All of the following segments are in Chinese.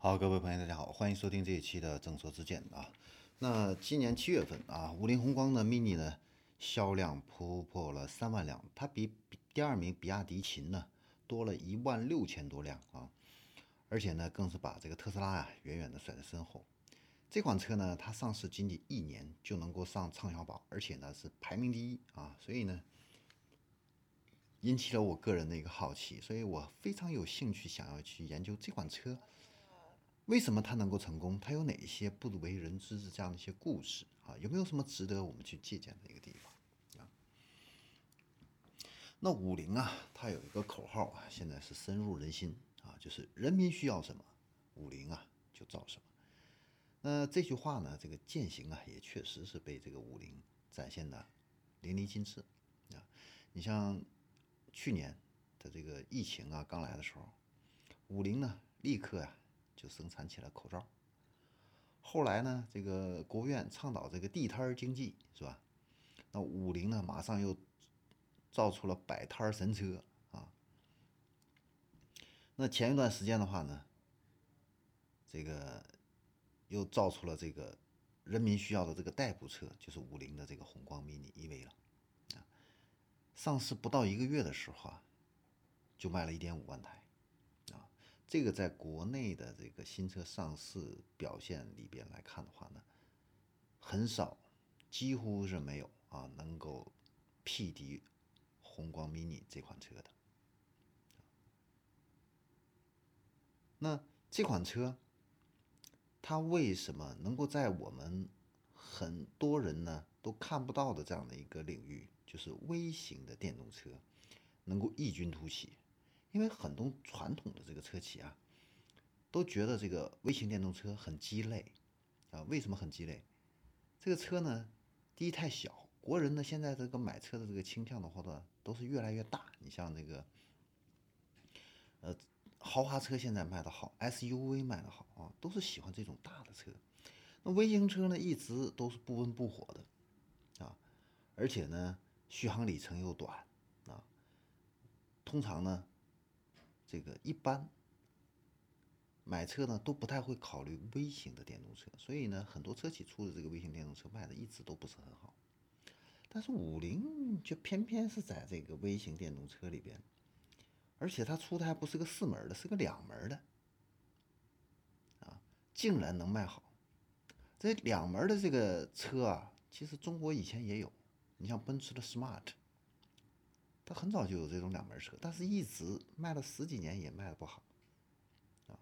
好，各位朋友，大家好，欢迎收听这一期的正说之见啊。那今年七月份啊，五菱宏光的 mini 呢销量突破了三万辆，它比比第二名比亚迪秦呢多了一万六千多辆啊，而且呢更是把这个特斯拉呀远远的甩在身后。这款车呢，它上市仅仅一年就能够上畅销榜，而且呢是排名第一啊，所以呢引起了我个人的一个好奇，所以我非常有兴趣想要去研究这款车。为什么它能够成功？它有哪一些不为人知的这样的一些故事啊？有没有什么值得我们去借鉴的一个地方啊？那五菱啊，它有一个口号啊，现在是深入人心啊，就是人民需要什么，五菱啊就造什么。那这句话呢，这个践行啊，也确实是被这个五菱展现的淋漓尽致啊。你像去年的这个疫情啊刚来的时候，五菱呢立刻呀。就生产起了口罩。后来呢，这个国务院倡导这个地摊经济，是吧？那五菱呢，马上又造出了摆摊神车啊。那前一段时间的话呢，这个又造出了这个人民需要的这个代步车，就是五菱的这个宏光 mini EV 了。上市不到一个月的时候啊，就卖了一点五万台。这个在国内的这个新车上市表现里边来看的话呢，很少，几乎是没有啊能够匹敌宏光 mini 这款车的。那这款车，它为什么能够在我们很多人呢都看不到的这样的一个领域，就是微型的电动车，能够异军突起？因为很多传统的这个车企啊，都觉得这个微型电动车很鸡肋啊。为什么很鸡肋？这个车呢，第一太小，国人呢现在这个买车的这个倾向的话呢，都是越来越大。你像这个，呃，豪华车现在卖的好，SUV 卖的好啊，都是喜欢这种大的车。那微型车呢，一直都是不温不火的啊，而且呢，续航里程又短啊，通常呢。这个一般买车呢都不太会考虑微型的电动车，所以呢很多车企出的这个微型电动车卖的一直都不是很好。但是五菱却偏偏是在这个微型电动车里边，而且它出的还不是个四门的，是个两门的，啊，竟然能卖好。这两门的这个车啊，其实中国以前也有，你像奔驰的 Smart。它很早就有这种两门车，但是一直卖了十几年也卖的不好，啊，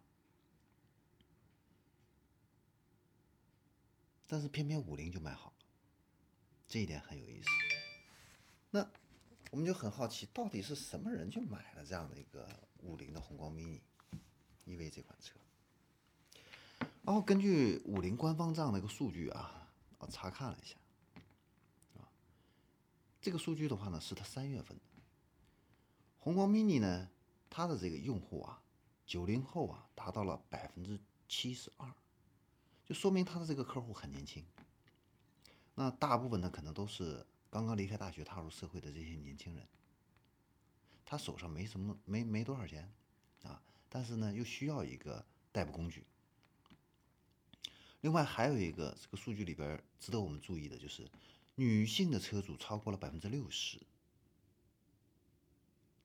但是偏偏五菱就卖好了，这一点很有意思。那我们就很好奇，到底是什么人去买了这样的一个五菱的宏光 mini EV 这款车？然后根据五菱官方这样的一个数据啊，我查看了一下，啊，这个数据的话呢，是他三月份。宏光 mini 呢，它的这个用户啊，九零后啊，达到了百分之七十二，就说明它的这个客户很年轻。那大部分呢，可能都是刚刚离开大学踏入社会的这些年轻人。他手上没什么，没没多少钱啊，但是呢，又需要一个代步工具。另外还有一个这个数据里边值得我们注意的就是，女性的车主超过了百分之六十。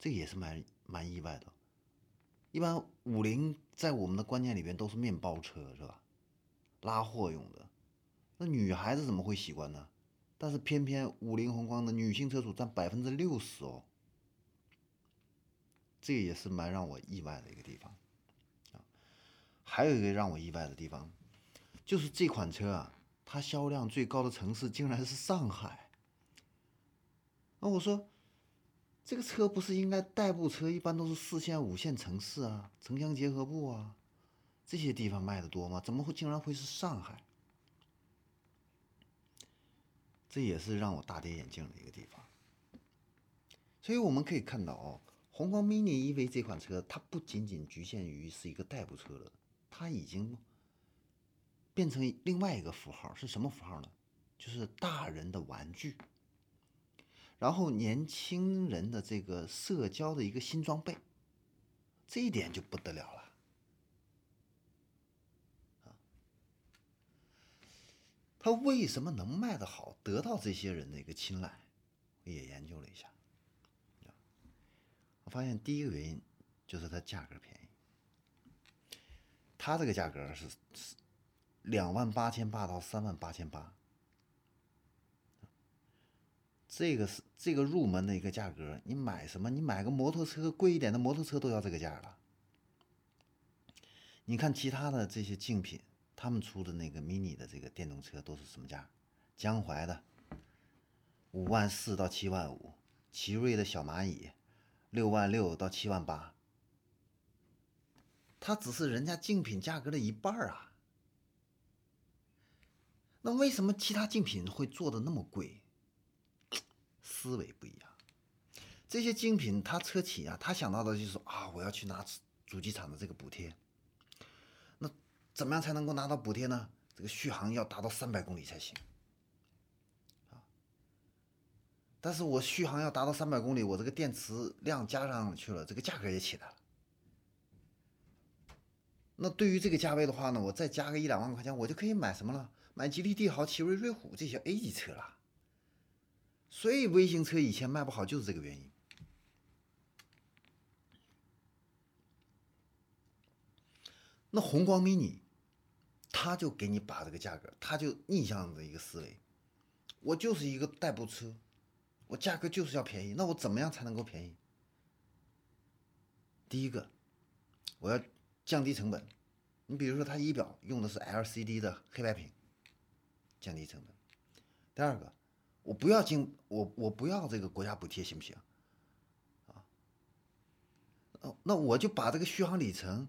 这也是蛮蛮意外的。一般五菱在我们的观念里边都是面包车，是吧？拉货用的。那女孩子怎么会喜欢呢？但是偏偏五菱宏光的女性车主占百分之六十哦。这也是蛮让我意外的一个地方啊。还有一个让我意外的地方，就是这款车啊，它销量最高的城市竟然是上海。那我说。这个车不是应该代步车，一般都是四线、五线城市啊，城乡结合部啊，这些地方卖的多吗？怎么会竟然会是上海？这也是让我大跌眼镜的一个地方。所以我们可以看到哦，宏光 mini EV 这款车，它不仅仅局限于是一个代步车了，它已经变成另外一个符号，是什么符号呢？就是大人的玩具。然后年轻人的这个社交的一个新装备这一点就不得了了。啊他为什么能卖得好得到这些人的一个青睐我也研究了一下。我发现第一个原因就是它价格便宜。它这个价格是是两万八千八到三万八千八这个是这个入门的一个价格。你买什么？你买个摩托车贵一点的摩托车都要这个价了。你看其他的这些竞品，他们出的那个 mini 的这个电动车都是什么价？江淮的。五万四到七万五，奇瑞的小蚂蚁，六万六到七万八，它只是人家竞品价格的一半啊。那为什么其他竞品会做的那么贵？思维不一样。这些精品，他车企啊，他想到的就是啊，我要去拿主机厂的这个补贴。那怎么样才能够拿到补贴呢？这个续航要达到三百公里才行。但是我续航要达到三百公里，我这个电池量加上去了，这个价格也起来了。那对于这个价位的话呢，我再加个一两万块钱，我就可以买什么了？买吉利帝豪、奇瑞瑞虎这些 A 级车了。所以微型车以前卖不好就是这个原因。那宏光 mini，他就给你把这个价格，他就逆向的一个思维，我就是一个代步车。我价格就是要便宜，那我怎么样才能够便宜？第一个，我要降低成本。你比如说，它仪表用的是 LCD 的黑白屏，降低成本。第二个，我不要经我我不要这个国家补贴，行不行？啊？哦，那我就把这个续航里程，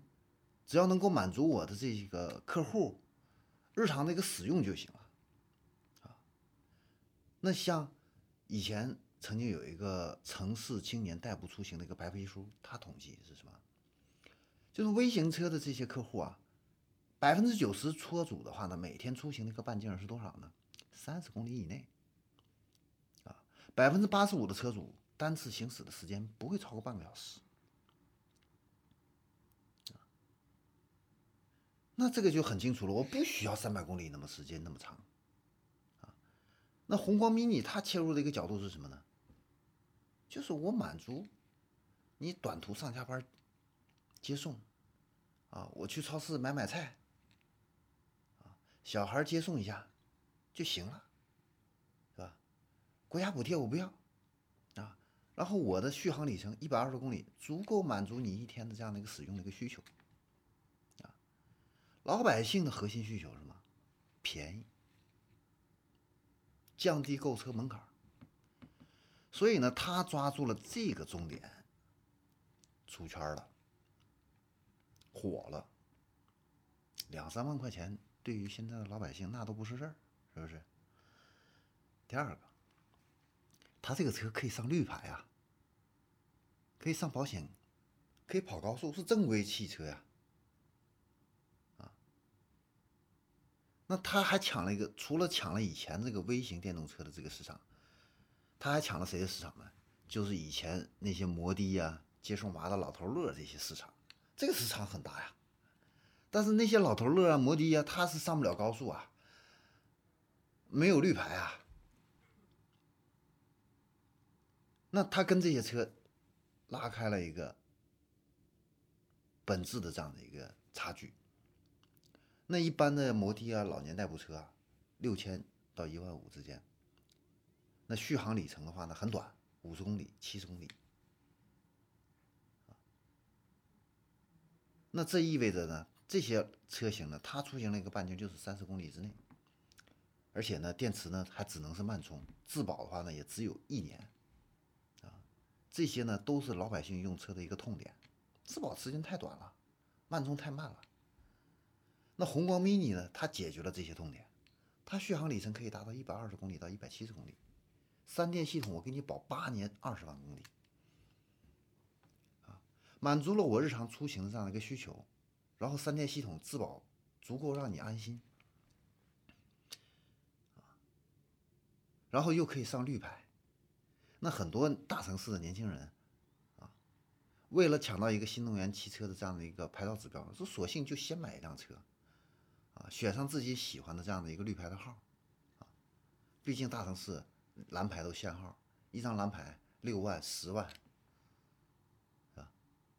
只要能够满足我的这个客户日常的一个使用就行了。啊？那像。以前曾经有一个城市青年代步出行的一个白皮书，他统计是什么？就是微型车的这些客户啊，百分之九十车主的话呢，每天出行的一个半径是多少呢？三十公里以内。百分之八十五的车主单次行驶的时间不会超过半个小时。那这个就很清楚了，我不需要三百公里那么时间那么长。那宏光 mini 它切入的一个角度是什么呢？就是我满足你短途上下班接送啊，我去超市买买菜啊，小孩接送一下就行了，国家补贴我不要啊，然后我的续航里程一百二十公里，足够满足你一天的这样的一个使用的一个需求啊。老百姓的核心需求是什么？便宜。降低购车门槛所以呢，他抓住了这个重点，出圈了，火了。两三万块钱对于现在的老百姓那都不是事儿，是不是？第二个，他这个车可以上绿牌啊，可以上保险，可以跑高速，是正规汽车呀。啊那他还抢了一个，除了抢了以前这个微型电动车的这个市场，他还抢了谁的市场呢？就是以前那些摩的呀、接送娃的老头乐这些市场，这个市场很大呀。但是那些老头乐啊、摩的呀，他是上不了高速啊，没有绿牌啊。那他跟这些车拉开了一个本质的这样的一个差距。那一般的摩的啊，老年代步车啊，六千到一万五之间。那续航里程的话呢，很短，五十公里、七十公里。那这意味着呢，这些车型呢，它出行的一个半径就是三十公里之内。而且呢，电池呢还只能是慢充，质保的话呢也只有一年。这些呢都是老百姓用车的一个痛点，质保时间太短了，慢充太慢了。那宏光 mini 呢？它解决了这些痛点，它续航里程可以达到一百二十公里到一百七十公里，三电系统我给你保八年二十万公里，啊，满足了我日常出行的这样的一个需求，然后三电系统质保足够让你安心，然后又可以上绿牌，那很多大城市的年轻人，啊，为了抢到一个新能源汽车的这样的一个牌照指标，说索性就先买一辆车。啊选上自己喜欢的这样的一个绿牌的号，毕竟大城市蓝牌都限号，一张蓝牌六万、十万，啊，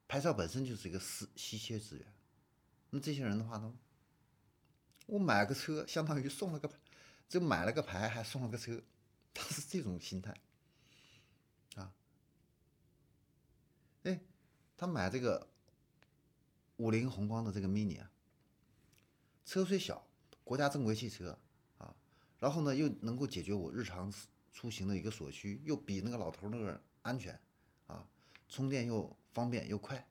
牌照本身就是一个稀稀缺资源。那这些人的话呢，我买个车相当于送了个牌，就买了个牌还送了个车，他是这种心态，啊，哎，他买这个五菱宏光的这个 mini 啊，车虽小，国家正规汽车啊。然后呢，又能够解决我日常出行的一个所需，又比那个老头那个安全，啊，充电又方便又快，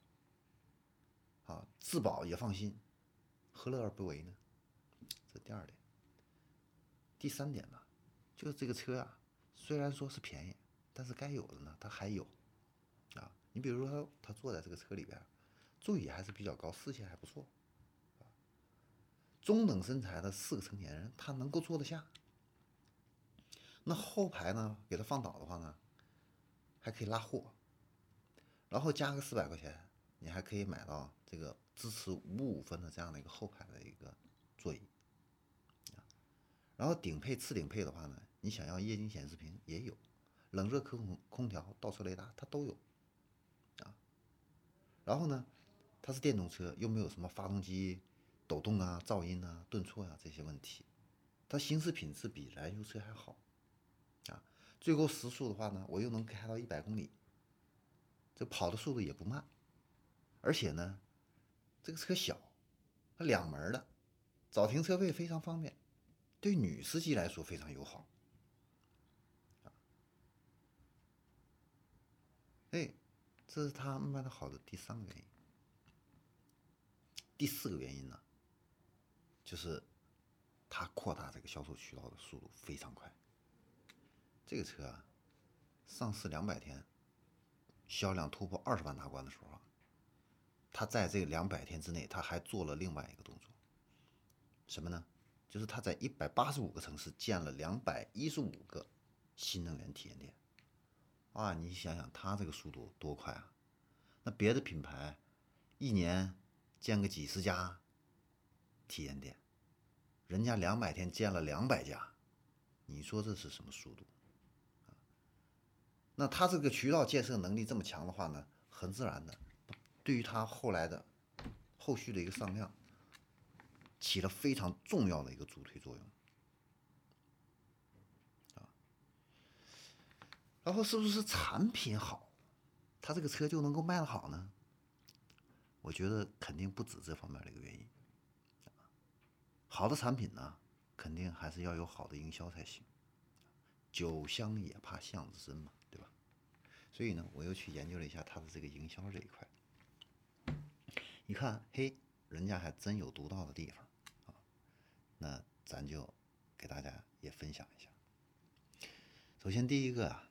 啊，自保也放心，何乐而不为呢？这第二点。第三点呢，就是这个车啊，虽然说是便宜，但是该有的呢，它还有，啊，你比如说他他坐在这个车里边，座椅还是比较高，视线还不错，中等身材的四个成年人，他能够坐得下。那后排呢？给他放倒的话呢，还可以拉货，然后加个四百块钱，你还可以买到这个支持五五分的这样的一个后排的一个座椅。然后顶配、次顶配的话呢，你想要液晶显示屏也有，冷热可空空调、倒车雷达它都有，然后呢，它是电动车，又没有什么发动机抖动啊、噪音啊、顿挫啊这些问题，它行驶品质比燃油车还好啊。最高时速的话呢，我又能开到一百公里，这跑的速度也不慢，而且呢，这个车小，它两门的，找停车位非常方便，对女司机来说非常友好。哎，这是它卖的好的第三个原因。第四个原因呢，就是它扩大这个销售渠道的速度非常快。这个车啊，上市两百天，销量突破二十万大关的时候啊，他在这两百天之内，他还做了另外一个动作，什么呢？就是他在一百八十五个城市建了两百一十五个新能源体验店。啊，你想想他这个速度多快啊！那别的品牌一年建个几十家体验店，人家两百天建了两百家，你说这是什么速度？那他这个渠道建设能力这么强的话呢，很自然的，对于他后来的后续的一个上量，起了非常重要的一个助推作用，然后是不是产品好，他这个车就能够卖得好呢？我觉得肯定不止这方面的一个原因，好的产品呢，肯定还是要有好的营销才行，酒香也怕巷子深嘛。对吧所以呢，我又去研究了一下他的这个营销这一块，一看，嘿，人家还真有独到的地方啊。那咱就给大家也分享一下。首先第一个，啊，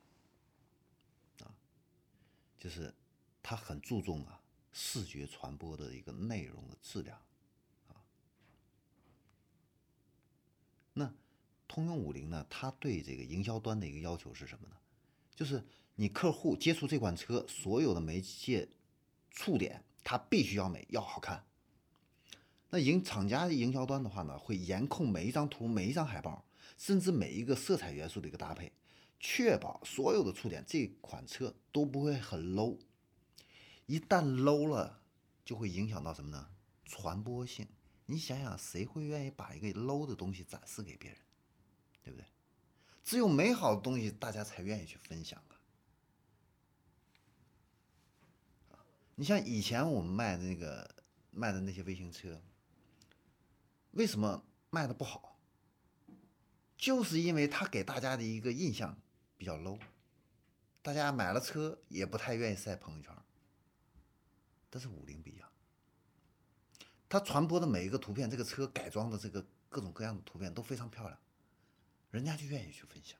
就是他很注重啊视觉传播的一个内容的质量啊。那通用五菱呢，它对这个营销端的一个要求是什么呢？就是你客户接触这款车，所有的媒介触点，它必须要美，要好看。那营厂家营销端的话呢，会严控每一张图、每一张海报，甚至每一个色彩元素的一个搭配，确保所有的触点这款车都不会很 low。一旦 low 了，就会影响到什么呢？传播性。你想想，谁会愿意把一个 low 的东西展示给别人？对不对？只有美好的东西，大家才愿意去分享啊！你像以前我们卖的那个卖的那些微型车，为什么卖的不好？就是因为它给大家的一个印象比较 low，大家买了车也不太愿意晒朋友圈。但是五菱不一样，它传播的每一个图片，这个车改装的这个各种各样的图片都非常漂亮。人家就愿意去分享，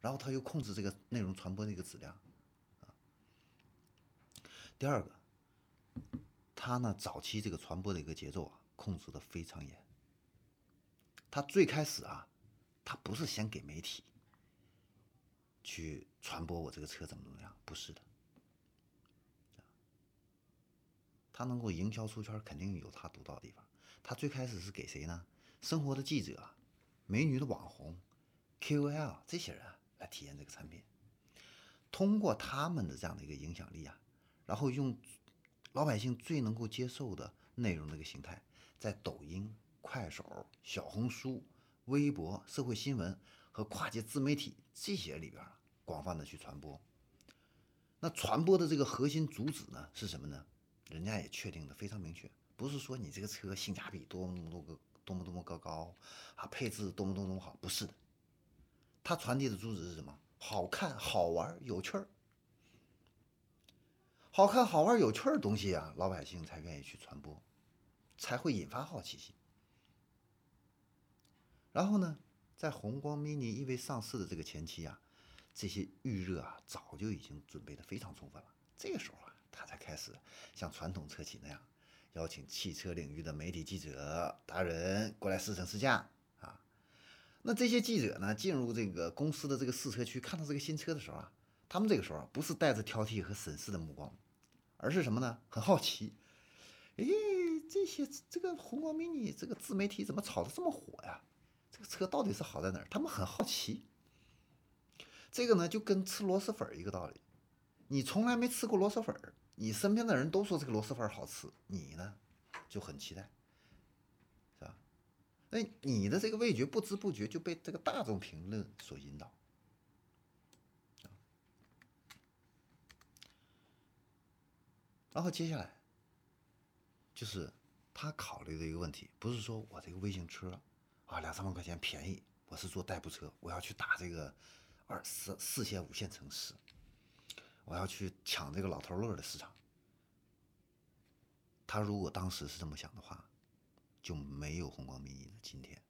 然后他又控制这个内容传播的一个质量，第二个，他呢早期这个传播的一个节奏啊，控制的非常严。他最开始啊，他不是先给媒体去传播我这个车怎么怎么样，不是的。他能够营销出圈，肯定有他独到的地方。他最开始是给谁呢？生活的记者。美女的网红、KOL 这些人来体验这个产品，通过他们的这样的一个影响力啊，然后用老百姓最能够接受的内容的一个形态，在抖音、快手、小红书、微博、社会新闻和跨界自媒体这些里边啊，广泛的去传播。那传播的这个核心主旨呢是什么呢？人家也确定的非常明确，不是说你这个车性价比多么多个。多么多么高高啊，配置多么多么好，不是的，它传递的主旨是什么？好看、好玩、有趣儿。好看、好玩、有趣儿的东西啊，老百姓才愿意去传播，才会引发好奇心。然后呢，在红光 mini 因为上市的这个前期啊，这些预热啊，早就已经准备的非常充分了。这个时候啊，他才开始像传统车企那样。邀请汽车领域的媒体记者达人过来试乘试驾啊，那这些记者呢，进入这个公司的这个试车区，看到这个新车的时候啊，他们这个时候，不是带着挑剔和审视的目光，而是什么呢？很好奇，哎，这些这个红光 mini 这个自媒体怎么炒的这么火呀？这个车到底是好在哪儿？他们很好奇。这个呢，就跟吃螺蛳粉一个道理，你从来没吃过螺蛳粉儿。你身边的人都说这个螺蛳粉好吃，你呢就很期待，是吧？那你的这个味觉不知不觉就被这个大众评论所引导，然后接下来就是他考虑的一个问题，不是说我这个微型车啊两三万块钱便宜，我是做代步车，我要去打这个二四四线五线城市。我要去抢这个老头乐的市场。他如果当时是这么想的话，就没有红光 mini 的今天。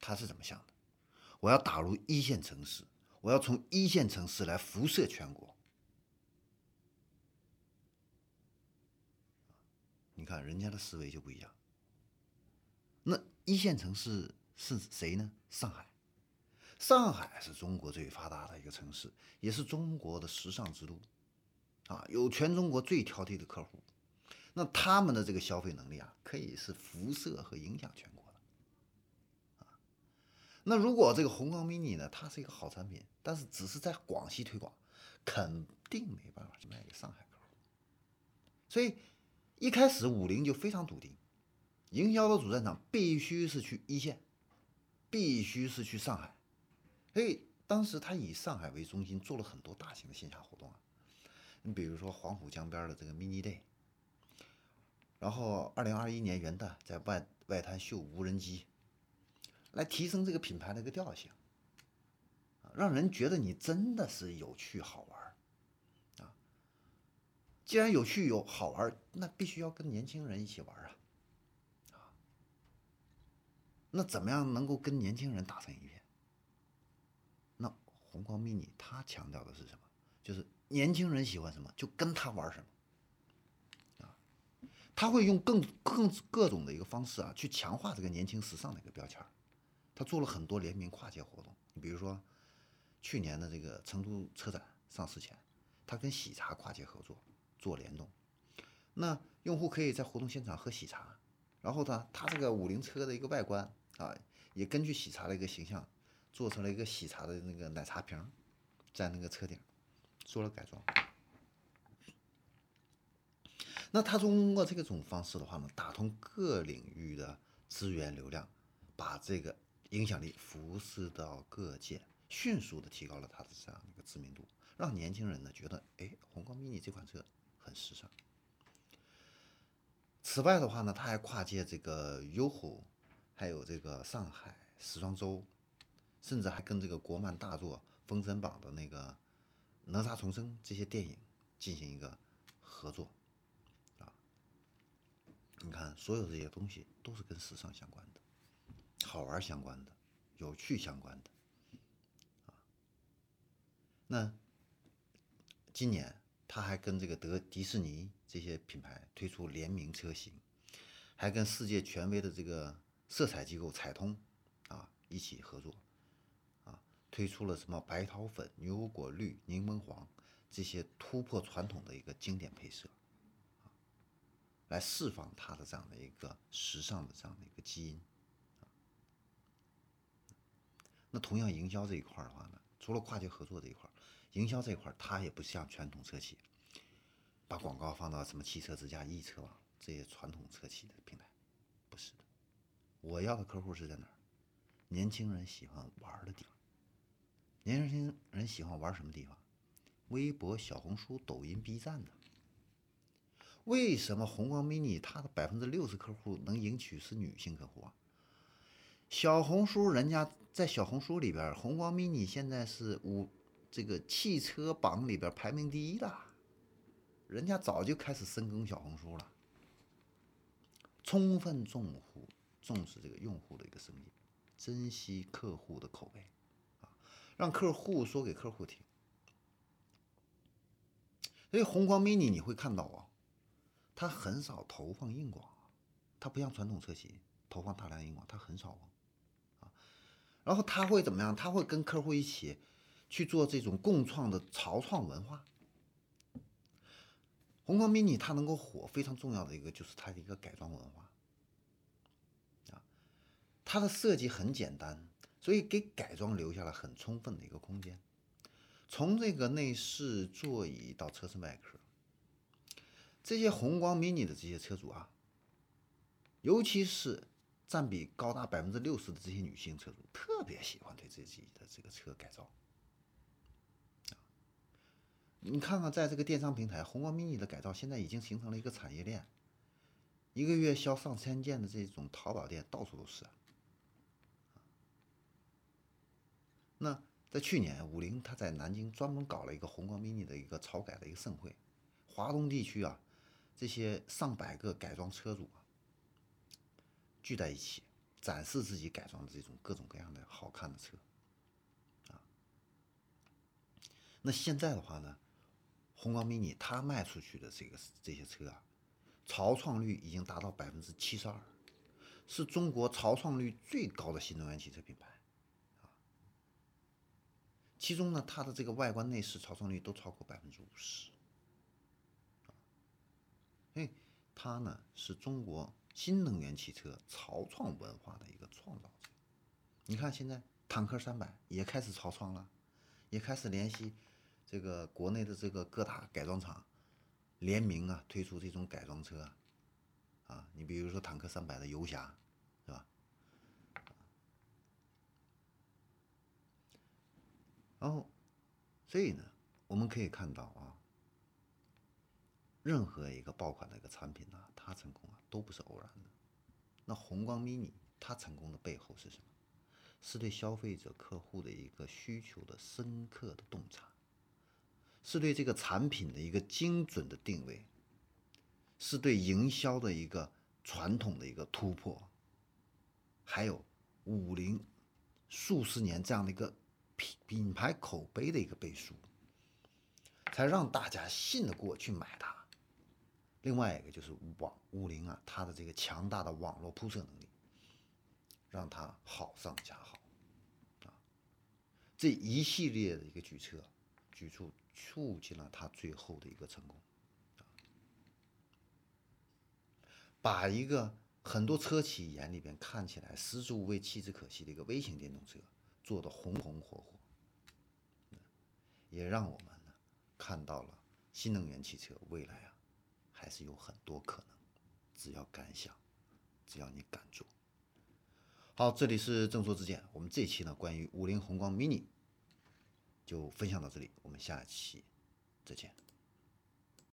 他是怎么想的？我要打入一线城市，我要从一线城市来辐射全国。你看人家的思维就不一样。一线城市是谁呢？上海。上海是中国最发达的一个城市，也是中国的时尚之都，啊，有全中国最挑剔的客户，那他们的这个消费能力啊，可以是辐射和影响全国的，啊，那如果这个红光 mini 呢，它是一个好产品，但是只是在广西推广，肯定没办法去卖给上海客户，所以一开始五菱就非常笃定，营销的主战场必须是去一线，必须是去上海。所以当时他以上海为中心做了很多大型的线下活动啊，你比如说黄浦江边的这个 mini day，然后二零二一年元旦在外外滩秀无人机，来提升这个品牌的一个调性，让人觉得你真的是有趣好玩啊。既然有趣有好玩，那必须要跟年轻人一起玩，啊，那怎么样能够跟年轻人打成一片？那红光 mini，它强调的是什么？就是年轻人喜欢什么，就跟他玩什么，啊，他会用更更各种的一个方式啊，去强化这个年轻时尚的一个标签他做了很多联名跨界活动，你比如说去年的这个成都车展上市前，他跟喜茶跨界合作做联动，那用户可以在活动现场喝喜茶，然后呢，他这个五菱车的一个外观啊，也根据喜茶的一个形象。做成了一个喜茶的那个奶茶瓶，在那个车顶做了改装。那他通过这个种方式的话呢，打通各领域的资源流量，把这个影响力辐射到各界，迅速的提高了他的这样一个知名度，让年轻人呢觉得，哎，红光 mini 这款车很时尚。此外的话呢，他还跨界这个优酷，还有这个上海时装周。甚至还跟这个国漫大作《封神榜》的那个《哪吒重生》这些电影进行一个合作，啊，你看，所有这些东西都是跟时尚相关的、好玩相关的、有趣相关的，啊，那今年他还跟这个德迪士尼这些品牌推出联名车型，还跟世界权威的这个色彩机构彩通啊一起合作。啊推出了什么白桃粉、牛油果绿、柠檬黄这些突破传统的一个经典配色，来释放它的这样的一个时尚的这样的一个基因。那同样营销这一块的话呢，除了跨界合作这一块，营销这一块它也不像传统车企，把广告放到什么汽车之家、易车网这些传统车企的平台，不是的。我要的客户是在哪儿？年轻人喜欢玩的地方。年轻人喜欢玩什么地方？微博、小红书、抖音、B 站的。为什么红光 mini 它的百分之六十客户能赢取是女性客户啊？小红书人家在小红书里边，红光 mini 现在是五这个汽车榜里边排名第一的，人家早就开始深耕小红书了，充分重重视这个用户的一个声音，珍惜客户的口碑啊，让客户说给客户听。所以红光 mini 你会看到啊。它很少投放硬广，它不像传统车企投放大量硬广，它很少啊。然后它会怎么样？它会跟客户一起去做这种共创的潮创文化。红光 mini 它能够火，非常重要的一个就是它的一个改装文化。它的设计很简单，所以给改装留下了很充分的一个空间。从这个内饰、座椅到车身外壳。这些红光 mini 的这些车主啊，尤其是占比高达百分之六十的这些女性车主，特别喜欢对自己的这个车改造。你看看，在这个电商平台，红光 mini 的改造现在已经形成了一个产业链，一个月销上千件的这种淘宝店到处都是。那在去年，五菱它在南京专门搞了一个宏光 mini 的一个潮改的一个盛会，华东地区啊。这些上百个改装车主啊，聚在一起展示自己改装的这种各种各样的好看的车，啊，那现在的话呢，宏光 mini 它卖出去的这个这些车啊，潮创率已经达到百分之七十二，是中国潮创率最高的新能源汽车品牌，其中呢，它的这个外观内饰潮创率都超过百分之五十。哎，它呢是中国新能源汽车潮创文化的一个创造者。你看，现在坦克三百也开始潮创了，也开始联系这个国内的这个各大改装厂联名啊，推出这种改装车啊。你比如说坦克三百的游侠，是吧？然后，所以呢，我们可以看到啊。任何一个爆款的一个产品呢，它成功啊都不是偶然的。那红光 mini 它成功的背后是什么？是对消费者客户的一个需求的深刻的洞察，是对这个产品的一个精准的定位，是对营销的一个传统的一个突破，还有五菱数十年这样的一个品品牌口碑的一个背书，才让大家信得过去买它。另外一个就是网五菱啊，它的这个强大的网络铺设能力，让它好上加好，啊，这一系列的一个举措，举措促进了它最后的一个成功，把一个很多车企眼里边看起来十足无味弃之可惜的一个微型电动车做的红红火火，也让我们呢看到了新能源汽车未来啊。还是有很多可能，只要敢想，只要你敢做。好，这里是正说之见，我们这期呢关于五菱宏光 mini 就分享到这里，我们下期再见。